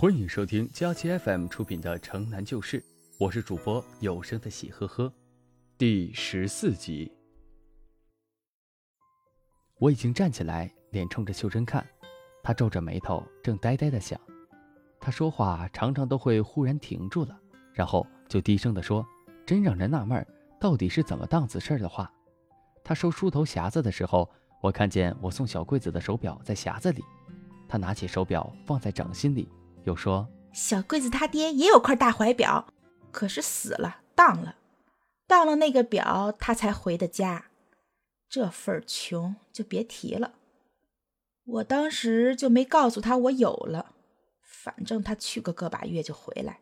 欢迎收听佳期 FM 出品的《城南旧事》，我是主播有声的喜呵呵，第十四集。我已经站起来，脸冲着秀珍看，她皱着眉头，正呆呆的想。她说话常常都会忽然停住了，然后就低声的说：“真让人纳闷，到底是怎么档子事儿的话。”她收梳头匣子的时候，我看见我送小桂子的手表在匣子里，她拿起手表放在掌心里。又说：“小桂子他爹也有块大怀表，可是死了，当了，当了那个表，他才回的家。这份穷就别提了。我当时就没告诉他我有了，反正他去个个把月就回来。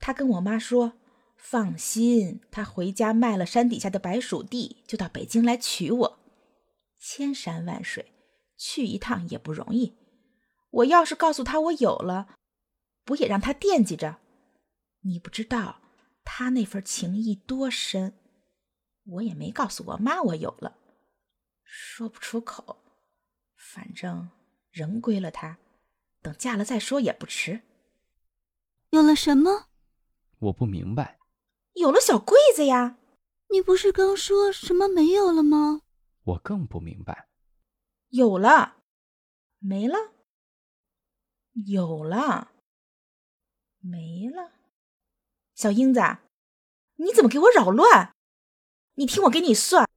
他跟我妈说，放心，他回家卖了山底下的白薯地，就到北京来娶我。千山万水，去一趟也不容易。我要是告诉他我有了。”不也让他惦记着？你不知道他那份情谊多深。我也没告诉我妈我有了，说不出口。反正人归了他，等嫁了再说也不迟。有了什么？我不明白。有了小柜子呀！你不是刚说什么没有了吗？我更不明白。有了，没了，有了。没了，小英子，你怎么给我扰乱？你听我给你算。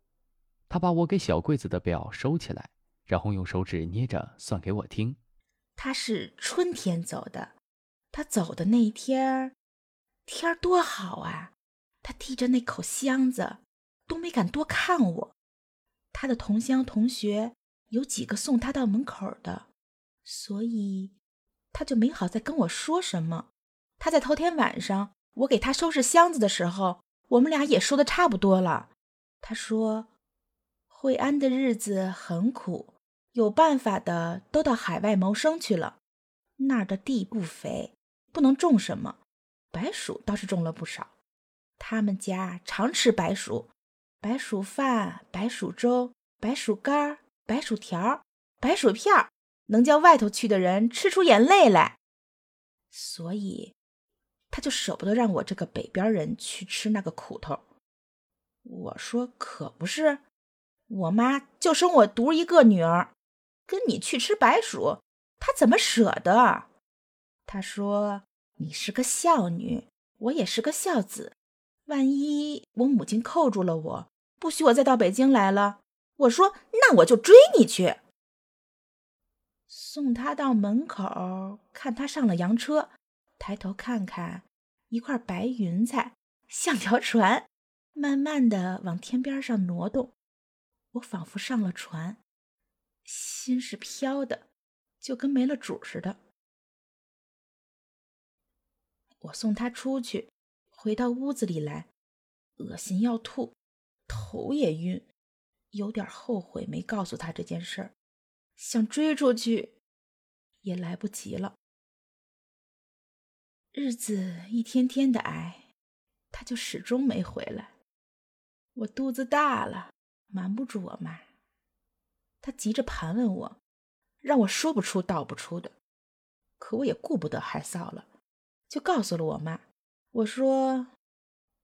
他把我给小桂子的表收起来，然后用手指捏着算给我听。他是春天走的，他走的那一天天多好啊！他提着那口箱子，都没敢多看我。他的同乡同学有几个送他到门口的，所以他就没好再跟我说什么。他在头天晚上，我给他收拾箱子的时候，我们俩也说的差不多了。他说：“惠安的日子很苦，有办法的都到海外谋生去了。那儿的地不肥，不能种什么，白薯倒是种了不少。他们家常吃白薯，白薯饭、白薯粥、白薯干、白薯条、白薯片，能叫外头去的人吃出眼泪来。所以。”他就舍不得让我这个北边人去吃那个苦头。我说可不是，我妈就生我独一个女儿，跟你去吃白薯，她怎么舍得？他说你是个孝女，我也是个孝子，万一我母亲扣住了我，不许我再到北京来了。我说那我就追你去，送他到门口，看他上了洋车。抬头看看，一块白云彩像条船，慢慢的往天边上挪动。我仿佛上了船，心是飘的，就跟没了主似的。我送他出去，回到屋子里来，恶心要吐，头也晕，有点后悔没告诉他这件事儿，想追出去，也来不及了。日子一天天的挨，他就始终没回来。我肚子大了，瞒不住我妈。他急着盘问我，让我说不出道不出的。可我也顾不得害臊了，就告诉了我妈。我说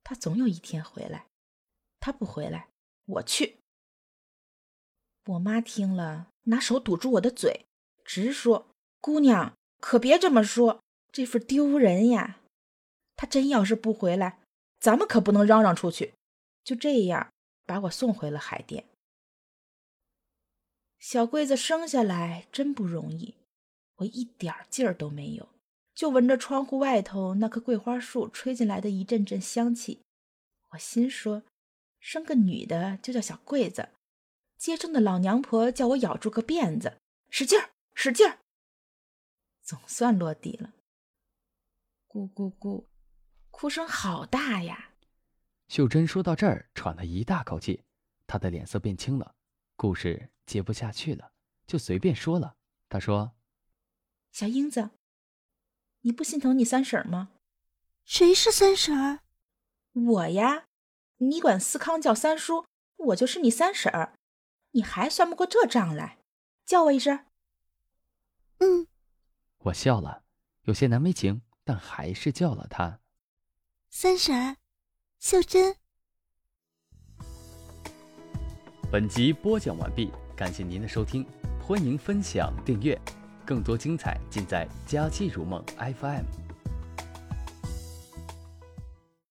他总有一天回来，他不回来，我去。我妈听了，拿手堵住我的嘴，直说：“姑娘，可别这么说。”这份丢人呀！他真要是不回来，咱们可不能嚷嚷出去。就这样把我送回了海淀。小桂子生下来真不容易，我一点劲儿都没有，就闻着窗户外头那棵桂花树吹进来的一阵阵香气。我心说，生个女的就叫小桂子。接生的老娘婆叫我咬住个辫子，使劲儿，使劲儿，总算落地了。咕咕咕，哭声好大呀！秀珍说到这儿，喘了一大口气，她的脸色变青了。故事接不下去了，就随便说了。她说：“小英子，你不心疼你三婶吗？”“谁是三婶儿？”“我呀，你管思康叫三叔，我就是你三婶儿。你还算不过这账来，叫我一声。”“嗯。”我笑了。有些难为情，但还是叫了他三婶，秀珍。本集播讲完毕，感谢您的收听，欢迎分享订阅，更多精彩尽在《佳期如梦》FM。